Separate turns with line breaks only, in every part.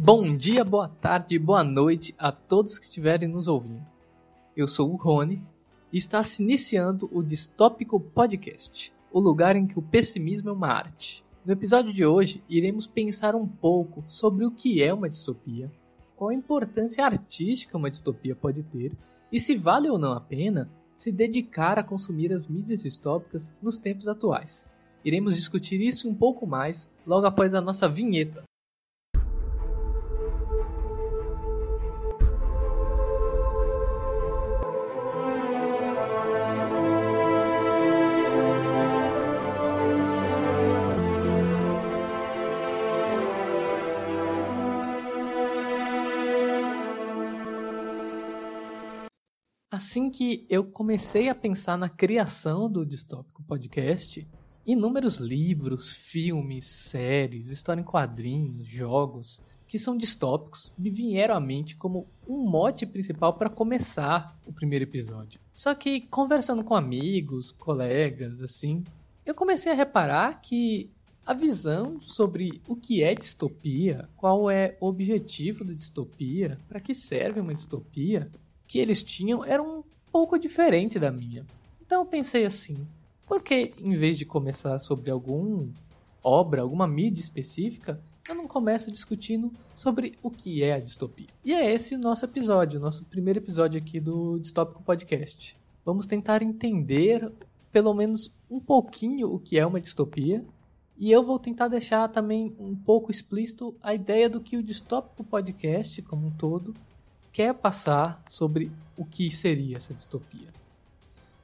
Bom dia, boa tarde, boa noite a todos que estiverem nos ouvindo. Eu sou o Rony e está se iniciando o Distópico Podcast, o lugar em que o pessimismo é uma arte. No episódio de hoje, iremos pensar um pouco sobre o que é uma distopia, qual a importância artística uma distopia pode ter e se vale ou não a pena se dedicar a consumir as mídias distópicas nos tempos atuais. Iremos discutir isso um pouco mais logo após a nossa vinheta. Assim que eu comecei a pensar na criação do Distópico Podcast, inúmeros livros, filmes, séries, história em quadrinhos, jogos que são distópicos me vieram à mente como um mote principal para começar o primeiro episódio. Só que conversando com amigos, colegas, assim, eu comecei a reparar que a visão sobre o que é distopia, qual é o objetivo da distopia, para que serve uma distopia, que eles tinham era um pouco diferente da minha. Então eu pensei assim, por que em vez de começar sobre alguma obra, alguma mídia específica, eu não começo discutindo sobre o que é a distopia? E é esse o nosso episódio, nosso primeiro episódio aqui do Distópico Podcast. Vamos tentar entender pelo menos um pouquinho o que é uma distopia e eu vou tentar deixar também um pouco explícito a ideia do que o Distópico Podcast, como um todo, quer passar sobre o que seria essa distopia.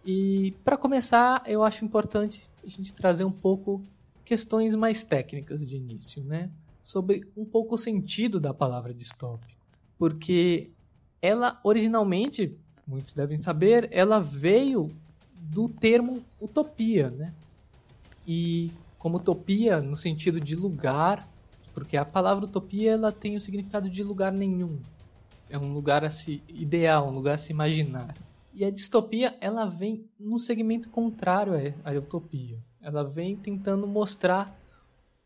E para começar, eu acho importante a gente trazer um pouco questões mais técnicas de início, né? Sobre um pouco o sentido da palavra distópico, porque ela originalmente, muitos devem saber, ela veio do termo utopia, né? E como utopia no sentido de lugar, porque a palavra utopia ela tem o significado de lugar nenhum, é um lugar a se ideal, um lugar a se imaginar. E a distopia, ela vem num segmento contrário à utopia. Ela vem tentando mostrar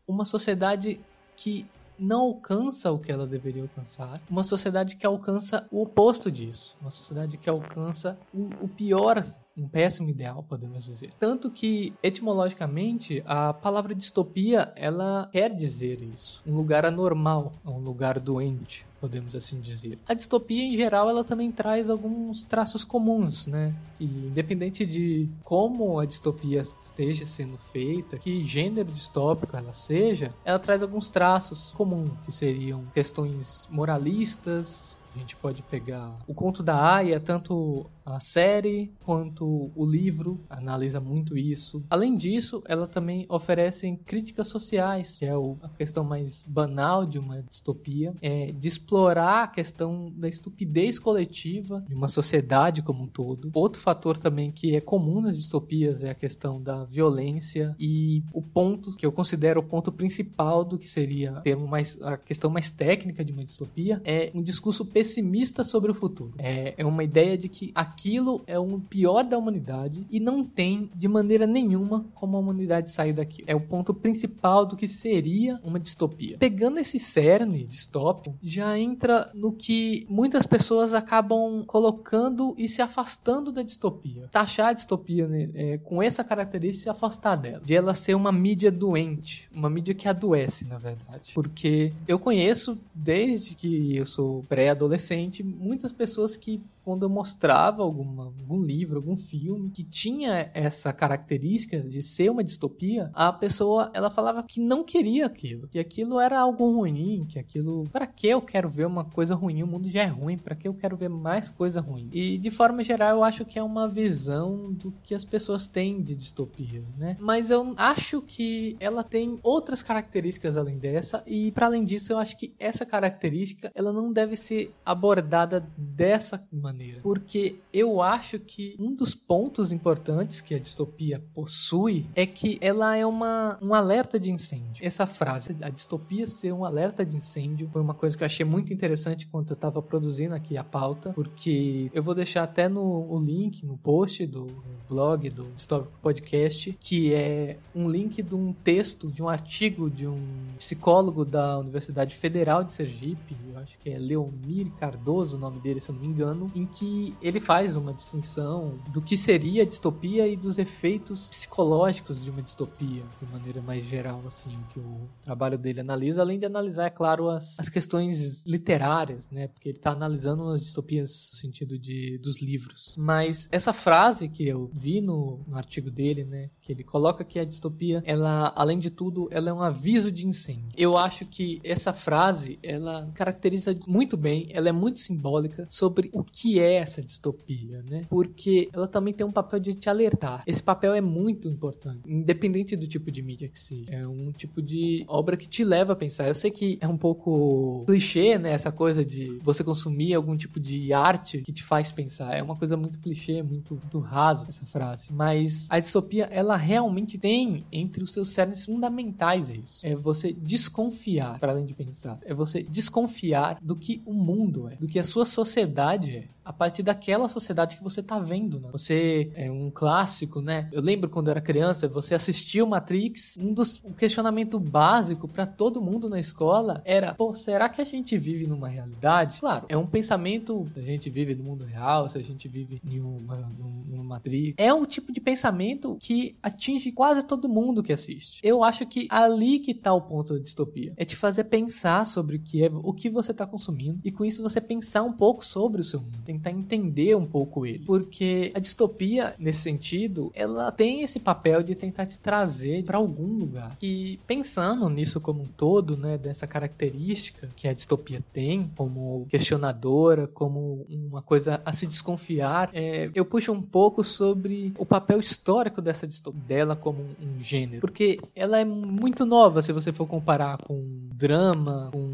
uma sociedade que não alcança o que ela deveria alcançar, uma sociedade que alcança o oposto disso, uma sociedade que alcança o pior um péssimo ideal, podemos dizer. Tanto que, etimologicamente, a palavra distopia, ela quer dizer isso. Um lugar anormal, um lugar doente, podemos assim dizer. A distopia, em geral, ela também traz alguns traços comuns, né? Que, independente de como a distopia esteja sendo feita, que gênero distópico ela seja, ela traz alguns traços comuns, que seriam questões moralistas, a gente pode pegar o conto da Aya, tanto a série quanto o livro analisa muito isso. Além disso, ela também oferece críticas sociais, que é a questão mais banal de uma distopia, é de explorar a questão da estupidez coletiva de uma sociedade como um todo. Outro fator também que é comum nas distopias é a questão da violência e o ponto que eu considero o ponto principal do que seria termo mais a questão mais técnica de uma distopia é um discurso pessimista sobre o futuro. É, é uma ideia de que aquilo é o pior da humanidade e não tem de maneira nenhuma como a humanidade sair daqui. É o ponto principal do que seria uma distopia. Pegando esse cerne distópico, já entra no que muitas pessoas acabam colocando e se afastando da distopia. Taxar a distopia né, é, com essa característica se afastar dela. De ela ser uma mídia doente, uma mídia que adoece, na verdade. Porque eu conheço, desde que eu sou pré-adolescente, muitas pessoas que quando eu mostrava alguma, algum livro, algum filme que tinha essa característica de ser uma distopia, a pessoa ela falava que não queria aquilo, que aquilo era algo ruim, que aquilo, para que eu quero ver uma coisa ruim? O mundo já é ruim, para que eu quero ver mais coisa ruim? E de forma geral, eu acho que é uma visão do que as pessoas têm de distopias, né? Mas eu acho que ela tem outras características além dessa e para além disso, eu acho que essa característica ela não deve ser abordada dessa maneira maneira. Porque eu acho que um dos pontos importantes que a distopia possui é que ela é uma, um alerta de incêndio. Essa frase, a distopia ser um alerta de incêndio, foi uma coisa que eu achei muito interessante quando eu estava produzindo aqui a pauta, porque eu vou deixar até no o link no post do blog do Distópico Podcast, que é um link de um texto, de um artigo de um psicólogo da Universidade Federal de Sergipe, eu acho que é Leomir Cardoso o nome dele, se eu não me engano, em que ele faz uma distinção do que seria a distopia e dos efeitos psicológicos de uma distopia, de maneira mais geral, assim, que o trabalho dele analisa, além de analisar, é claro, as, as questões literárias, né, porque ele está analisando as distopias no sentido de, dos livros. Mas essa frase que eu vi no, no artigo dele, né, que ele coloca que a distopia, ela, além de tudo, ela é um aviso de incêndio. Eu acho que essa frase, ela caracteriza muito bem, ela é muito simbólica sobre o que é essa distopia, né? Porque ela também tem um papel de te alertar. Esse papel é muito importante, independente do tipo de mídia que seja. É um tipo de obra que te leva a pensar. Eu sei que é um pouco clichê, né? Essa coisa de você consumir algum tipo de arte que te faz pensar. É uma coisa muito clichê, muito, muito raso essa frase. Mas a distopia, ela realmente tem entre os seus cernes fundamentais isso. É você desconfiar, para além de pensar. É você desconfiar do que o mundo é, do que a sua sociedade é a partir daquela sociedade que você tá vendo, né? Você é um clássico, né? Eu lembro quando eu era criança, você assistiu Matrix, um dos um questionamento básico para todo mundo na escola era, pô, será que a gente vive numa realidade? Claro, é um pensamento, se a gente vive no mundo real, se a gente vive em uma, numa Matrix, é um tipo de pensamento que atinge quase todo mundo que assiste. Eu acho que ali que tá o ponto da distopia, é te fazer pensar sobre o que é, o que você tá consumindo e com isso você pensar um pouco sobre o seu mundo tentar entender um pouco ele. Porque a distopia, nesse sentido, ela tem esse papel de tentar te trazer para algum lugar. E pensando nisso como um todo, né, dessa característica que a distopia tem, como questionadora, como uma coisa a se desconfiar, é, eu puxo um pouco sobre o papel histórico dessa distopia, dela como um gênero. Porque ela é muito nova se você for comparar com drama, com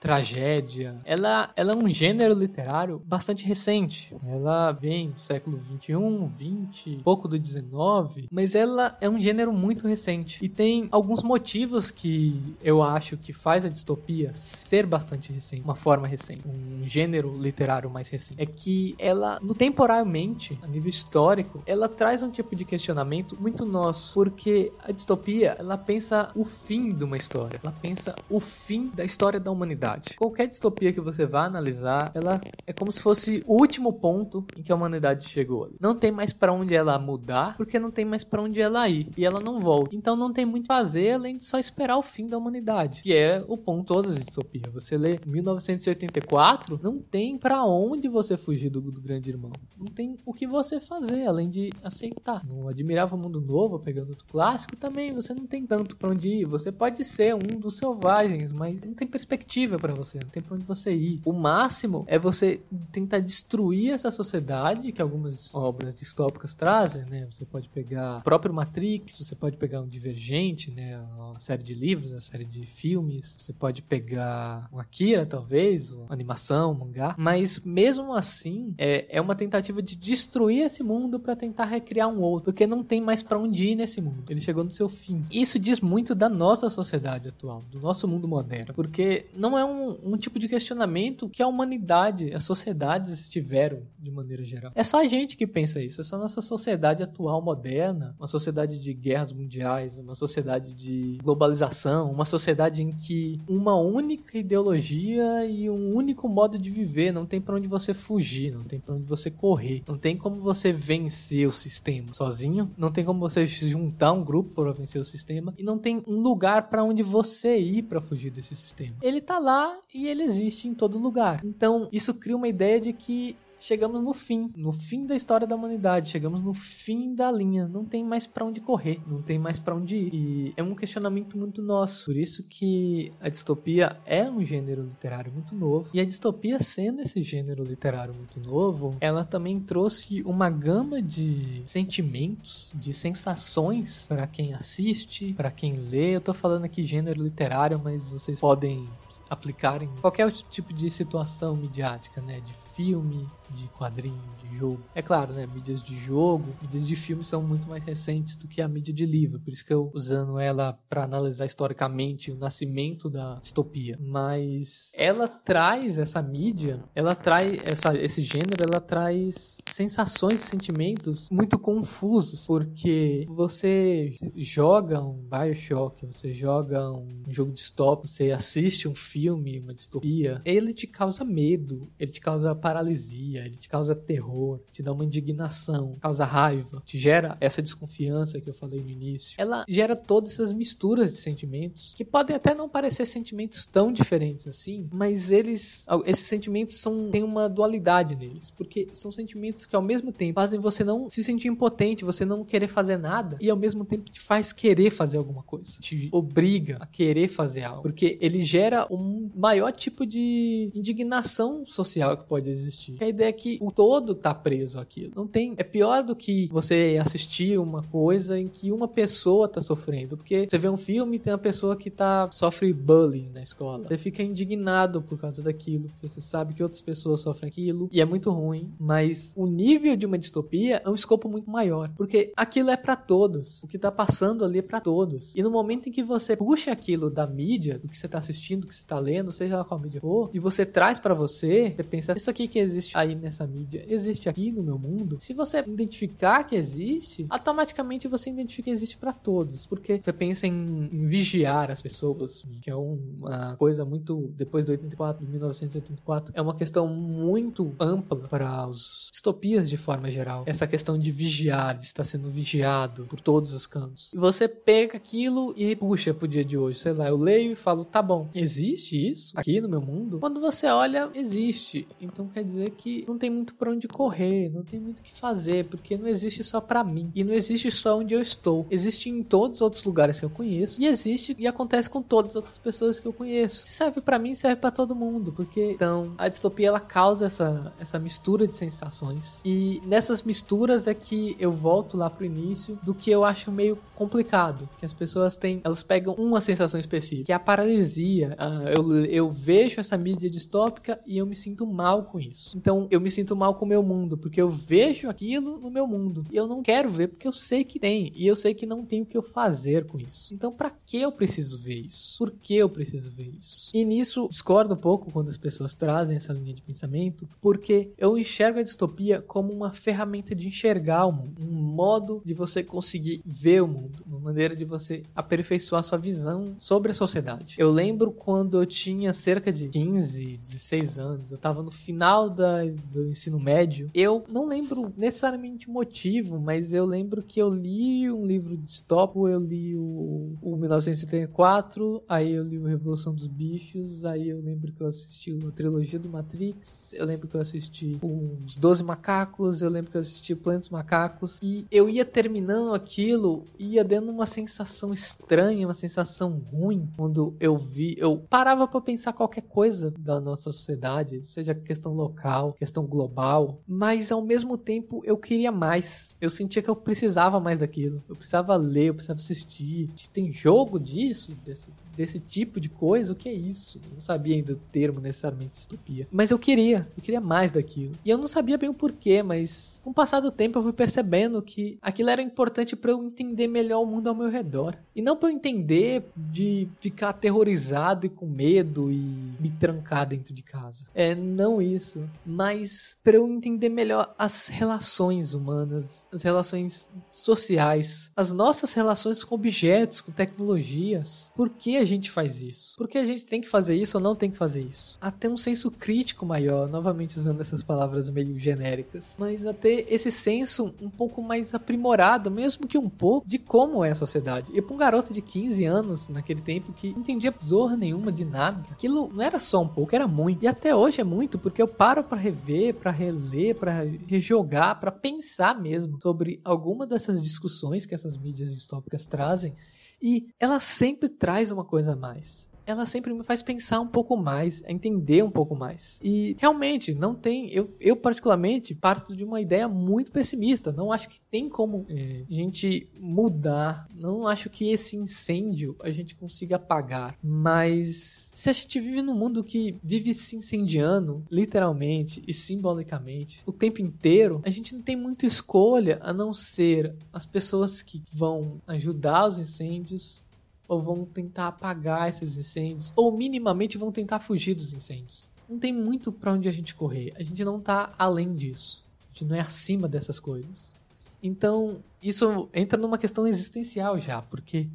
tragédia. Ela, ela é um gênero literário bastante recente. Ela vem do século 21, 20, pouco do 19, mas ela é um gênero muito recente. E tem alguns motivos que eu acho que faz a distopia ser bastante recente, uma forma recente, um gênero literário mais recente. É que ela, no temporalmente, a nível histórico, ela traz um tipo de questionamento muito nosso, porque a distopia, ela pensa o fim de uma história, ela pensa o fim da história da humanidade humanidade. Qualquer distopia que você vá analisar, ela é como se fosse o último ponto em que a humanidade chegou. Não tem mais para onde ela mudar, porque não tem mais para onde ela ir e ela não volta. Então não tem muito fazer além de só esperar o fim da humanidade, que é o ponto todas as distopias. Você lê 1984, não tem para onde você fugir do, do grande irmão. Não tem o que você fazer além de aceitar. No Admirável Mundo Novo, pegando outro clássico, também você não tem tanto para onde ir. Você pode ser um dos selvagens, mas não tem perspectiva para você, não tem pra onde você ir. O máximo é você tentar destruir essa sociedade que algumas obras distópicas trazem, né? Você pode pegar o próprio Matrix, você pode pegar um Divergente, né? Uma série de livros, uma série de filmes, você pode pegar um Akira, talvez, uma animação, um mangá, mas mesmo assim é, é uma tentativa de destruir esse mundo para tentar recriar um outro, porque não tem mais para onde ir nesse mundo. Ele chegou no seu fim. Isso diz muito da nossa sociedade atual, do nosso mundo moderno, porque não é um um, um tipo de questionamento que a humanidade, as sociedades tiveram de maneira geral. É só a gente que pensa isso, é só nossa sociedade atual moderna, uma sociedade de guerras mundiais, uma sociedade de globalização, uma sociedade em que uma única ideologia e um único modo de viver, não tem para onde você fugir, não tem para onde você correr, não tem como você vencer o sistema sozinho, não tem como você juntar um grupo para vencer o sistema e não tem um lugar para onde você ir para fugir desse sistema. Ele tá lá e ele existe em todo lugar. Então, isso cria uma ideia de que chegamos no fim, no fim da história da humanidade, chegamos no fim da linha, não tem mais para onde correr, não tem mais para onde ir. E é um questionamento muito nosso, por isso que a distopia é um gênero literário muito novo. E a distopia sendo esse gênero literário muito novo, ela também trouxe uma gama de sentimentos, de sensações para quem assiste, para quem lê. Eu tô falando aqui gênero literário, mas vocês podem aplicar em qualquer tipo de situação midiática, né? De filme, de quadrinho, de jogo. É claro, né? Mídias de jogo, mídias de filme são muito mais recentes do que a mídia de livro, por isso que eu usando ela para analisar historicamente o nascimento da distopia. Mas ela traz essa mídia, ela traz essa, esse gênero, ela traz sensações sentimentos muito confusos, porque você joga um BioShock, você joga um jogo distópico, você assiste um filme, uma distopia, ele te causa medo, ele te causa paralisia, ele te causa terror, te dá uma indignação, causa raiva, te gera essa desconfiança que eu falei no início. Ela gera todas essas misturas de sentimentos que podem até não parecer sentimentos tão diferentes assim, mas eles, esses sentimentos são têm uma dualidade neles, porque são sentimentos que ao mesmo tempo fazem você não se sentir impotente, você não querer fazer nada e ao mesmo tempo te faz querer fazer alguma coisa, te obriga a querer fazer algo, porque ele gera um maior tipo de indignação social que pode existir. A ideia é que o todo tá preso aquilo. Não tem. É pior do que você assistir uma coisa em que uma pessoa tá sofrendo. Porque você vê um filme e tem uma pessoa que tá sofre bullying na escola. Você fica indignado por causa daquilo. Porque você sabe que outras pessoas sofrem aquilo. E é muito ruim. Mas o nível de uma distopia é um escopo muito maior. Porque aquilo é para todos. O que tá passando ali é pra todos. E no momento em que você puxa aquilo da mídia, do que você tá assistindo, do que você tá lendo, seja lá qual mídia for, e você traz para você, você pensa, isso aqui que existe aí nessa mídia, existe aqui no meu mundo. Se você identificar que existe, automaticamente você identifica que existe para todos. Porque você pensa em, em, vigiar as pessoas, que é uma coisa muito. Depois do 84, de 1984, é uma questão muito ampla para os distopias de forma geral. Essa questão de vigiar, de estar sendo vigiado por todos os cantos. E você pega aquilo e puxa pro dia de hoje. Sei lá, eu leio e falo, tá bom, existe isso aqui no meu mundo? Quando você olha, existe. Então quer dizer que não tem muito para onde correr, não tem muito o que fazer, porque não existe só para mim. E não existe só onde eu estou. Existe em todos os outros lugares que eu conheço. E existe e acontece com todas as outras pessoas que eu conheço. Se serve para mim, serve para todo mundo. Porque então a distopia ela causa essa, essa mistura de sensações. E nessas misturas é que eu volto lá pro início do que eu acho meio complicado. Que as pessoas têm. Elas pegam uma sensação específica, que é a paralisia. Uh, eu, eu vejo essa mídia distópica e eu me sinto mal com isso. Então eu me sinto mal com o meu mundo, porque eu vejo aquilo no meu mundo. E eu não quero ver porque eu sei que tem. E eu sei que não tem o que eu fazer com isso. Então para que eu preciso ver isso? Por que eu preciso ver isso? E nisso discordo um pouco quando as pessoas trazem essa linha de pensamento, porque eu enxergo a distopia como uma ferramenta de enxergar o mundo, um modo de você conseguir ver o mundo, uma maneira de você aperfeiçoar sua visão sobre a sociedade. Eu lembro quando eu tinha cerca de 15, 16 anos, eu tava no final da, do ensino médio, eu não lembro necessariamente o motivo, mas eu lembro que eu li um livro distópico, eu li o, o 1984, aí eu li o Revolução dos Bichos, aí eu lembro que eu assisti a trilogia do Matrix, eu lembro que eu assisti os Doze Macacos, eu lembro que eu assisti Plantos Macacos, e eu ia terminando aquilo, ia dando uma sensação estranha, uma sensação ruim, quando eu vi, eu parava para pensar qualquer coisa da nossa sociedade, seja questão local, questão global, mas ao mesmo tempo eu queria mais. Eu sentia que eu precisava mais daquilo. Eu precisava ler, eu precisava assistir. Tem jogo disso, desse, desse tipo de coisa, o que é isso? Eu não sabia ainda o termo necessariamente distopia. Mas eu queria, eu queria mais daquilo. E eu não sabia bem o porquê, mas com o passar do tempo eu fui percebendo que aquilo era importante para eu entender melhor o mundo ao meu redor. E não para eu entender de ficar aterrorizado e com medo e me trancar dentro de casa. É não isso, mas para eu entender melhor as relações humanas, as relações sociais, as nossas relações com objetos, com tecnologias. Por que a gente faz isso? Por que a gente tem que fazer isso ou não tem que fazer isso? Até um senso crítico maior, novamente usando essas palavras meio genéricas, mas até esse senso um pouco mais aprimorado, mesmo que um pouco, de como é a sociedade. E para um garoto de 15 anos, naquele tempo, que não entendia zorra nenhuma de nada, aquilo não era só um pouco, era muito. E até hoje é muito, porque eu paro para rever, para reler, para rejogar, para pensar mesmo sobre alguma dessas discussões que essas mídias distópicas trazem e ela sempre traz uma coisa a mais ela sempre me faz pensar um pouco mais, entender um pouco mais. E realmente, não tem. Eu, eu particularmente, parto de uma ideia muito pessimista. Não acho que tem como é, a gente mudar. Não acho que esse incêndio a gente consiga apagar. Mas se a gente vive num mundo que vive se incendiando, literalmente e simbolicamente, o tempo inteiro, a gente não tem muita escolha a não ser as pessoas que vão ajudar os incêndios ou vão tentar apagar esses incêndios, ou minimamente vão tentar fugir dos incêndios. Não tem muito para onde a gente correr. A gente não tá além disso. A gente não é acima dessas coisas. Então, isso entra numa questão existencial já, porque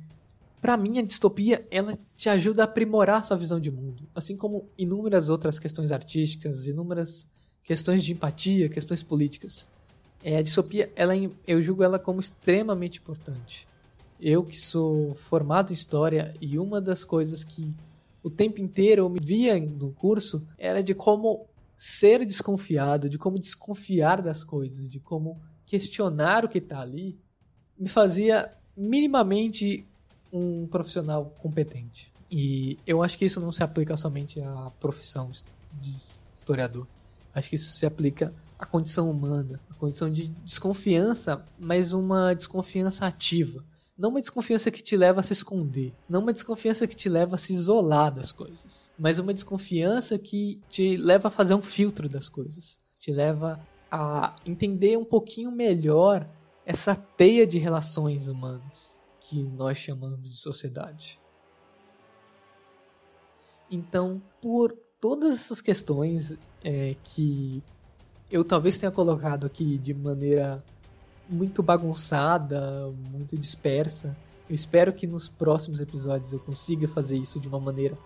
para mim a distopia ela te ajuda a aprimorar sua visão de mundo, assim como inúmeras outras questões artísticas, inúmeras questões de empatia, questões políticas. É, a distopia, ela, eu julgo ela como extremamente importante. Eu que sou formado em história e uma das coisas que o tempo inteiro eu me via no curso era de como ser desconfiado, de como desconfiar das coisas, de como questionar o que está ali, me fazia minimamente um profissional competente. E eu acho que isso não se aplica somente à profissão de historiador. Acho que isso se aplica à condição humana, à condição de desconfiança, mas uma desconfiança ativa não uma desconfiança que te leva a se esconder. Não uma desconfiança que te leva a se isolar das coisas. Mas uma desconfiança que te leva a fazer um filtro das coisas. Te leva a entender um pouquinho melhor essa teia de relações humanas que nós chamamos de sociedade. Então, por todas essas questões é, que eu talvez tenha colocado aqui de maneira muito bagunçada, muito dispersa. Eu espero que nos próximos episódios eu consiga fazer isso de uma maneira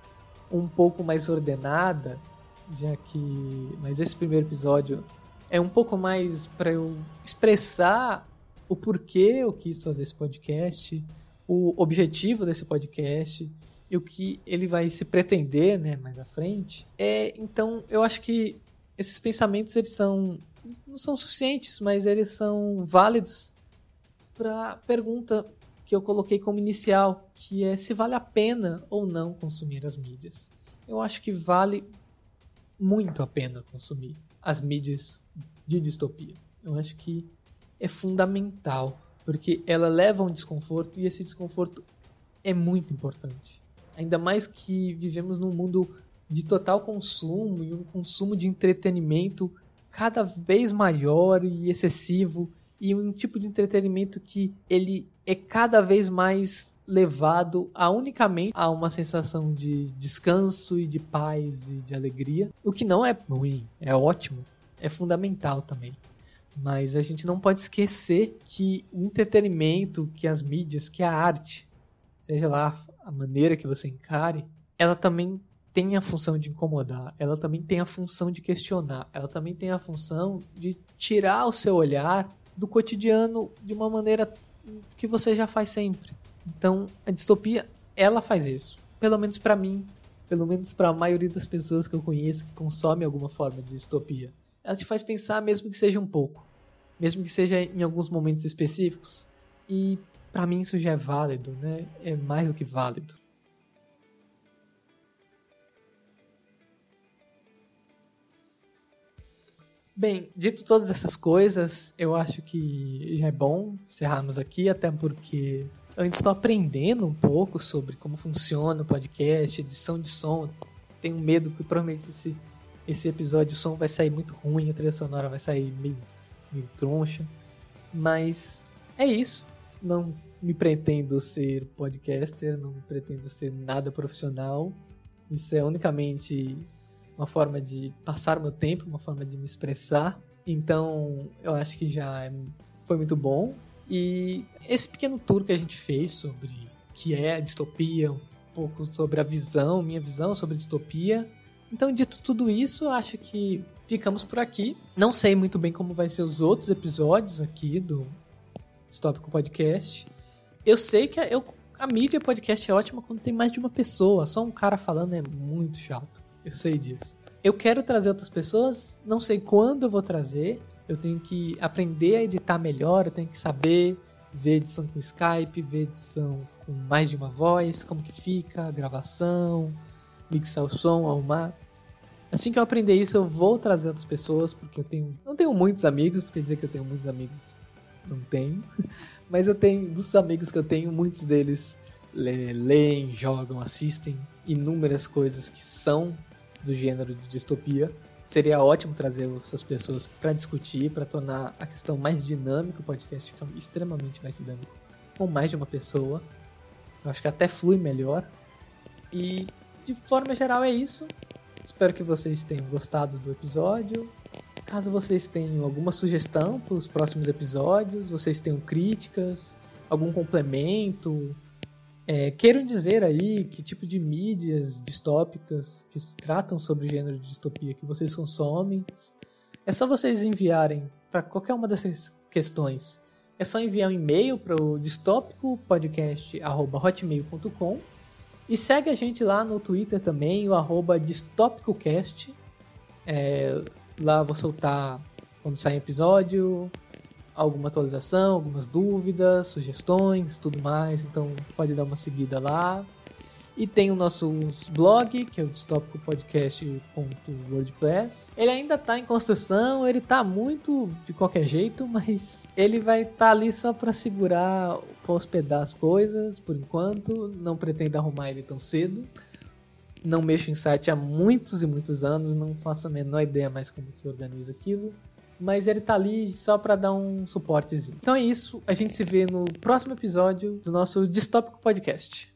um pouco mais ordenada, já que. Mas esse primeiro episódio é um pouco mais para eu expressar o porquê eu quis fazer esse podcast, o objetivo desse podcast e o que ele vai se pretender, né, mais à frente. É, então, eu acho que esses pensamentos eles são não são suficientes, mas eles são válidos para a pergunta que eu coloquei como inicial, que é se vale a pena ou não consumir as mídias. Eu acho que vale muito a pena consumir as mídias de distopia. Eu acho que é fundamental, porque ela leva a um desconforto e esse desconforto é muito importante. Ainda mais que vivemos num mundo de total consumo e um consumo de entretenimento cada vez maior e excessivo e um tipo de entretenimento que ele é cada vez mais levado a unicamente a uma sensação de descanso e de paz e de alegria, o que não é ruim, é ótimo, é fundamental também. Mas a gente não pode esquecer que o entretenimento, que as mídias, que a arte, seja lá a maneira que você encare, ela também tem a função de incomodar, ela também tem a função de questionar, ela também tem a função de tirar o seu olhar do cotidiano de uma maneira que você já faz sempre. Então, a distopia, ela faz isso. Pelo menos para mim, pelo menos para a maioria das pessoas que eu conheço que consomem alguma forma de distopia. Ela te faz pensar mesmo que seja um pouco, mesmo que seja em alguns momentos específicos. E para mim isso já é válido, né? É mais do que válido. Bem, dito todas essas coisas, eu acho que já é bom encerrarmos aqui, até porque ainda estou aprendendo um pouco sobre como funciona o podcast, edição de som. Tenho medo que provavelmente esse, esse episódio o som vai sair muito ruim, a trilha sonora vai sair meio, meio troncha. Mas é isso. Não me pretendo ser podcaster, não pretendo ser nada profissional. Isso é unicamente uma forma de passar meu tempo, uma forma de me expressar. Então, eu acho que já é, foi muito bom. E esse pequeno tour que a gente fez sobre o que é a distopia, um pouco sobre a visão, minha visão sobre distopia. Então, dito tudo isso, acho que ficamos por aqui. Não sei muito bem como vai ser os outros episódios aqui do Distópico Podcast. Eu sei que eu, a mídia podcast é ótima quando tem mais de uma pessoa. Só um cara falando é muito chato. Eu sei disso. Eu quero trazer outras pessoas, não sei quando eu vou trazer. Eu tenho que aprender a editar melhor, eu tenho que saber ver edição com Skype, ver edição com mais de uma voz, como que fica, a gravação, mixar o som, arrumar. Assim que eu aprender isso, eu vou trazer outras pessoas, porque eu tenho. Não tenho muitos amigos, porque dizer que eu tenho muitos amigos, não tenho. Mas eu tenho, dos amigos que eu tenho, muitos deles leem, jogam, assistem inúmeras coisas que são do gênero de distopia. Seria ótimo trazer essas pessoas para discutir, para tornar a questão mais dinâmica, o podcast fica extremamente mais dinâmico, com mais de uma pessoa. Eu acho que até flui melhor. E de forma geral é isso. Espero que vocês tenham gostado do episódio. Caso vocês tenham alguma sugestão para os próximos episódios, vocês tenham críticas, algum complemento, é, queiram dizer aí que tipo de mídias distópicas que se tratam sobre gênero de distopia que vocês consomem, é só vocês enviarem para qualquer uma dessas questões. É só enviar um e-mail para o distópicopodcast.hotmail.com e segue a gente lá no Twitter também, o arroba distópicocast. É, lá vou soltar quando sair episódio, alguma atualização, algumas dúvidas, sugestões, tudo mais. Então pode dar uma seguida lá. E tem o nosso blog, que é o distopicopodcast.wordpress. Ele ainda está em construção, ele está muito de qualquer jeito, mas ele vai estar tá ali só para segurar, para hospedar as coisas por enquanto. Não pretendo arrumar ele tão cedo. Não mexo em site há muitos e muitos anos, não faço a menor ideia mais como que organiza aquilo mas ele tá ali só para dar um suportezinho. Então é isso, a gente se vê no próximo episódio do nosso Distópico Podcast.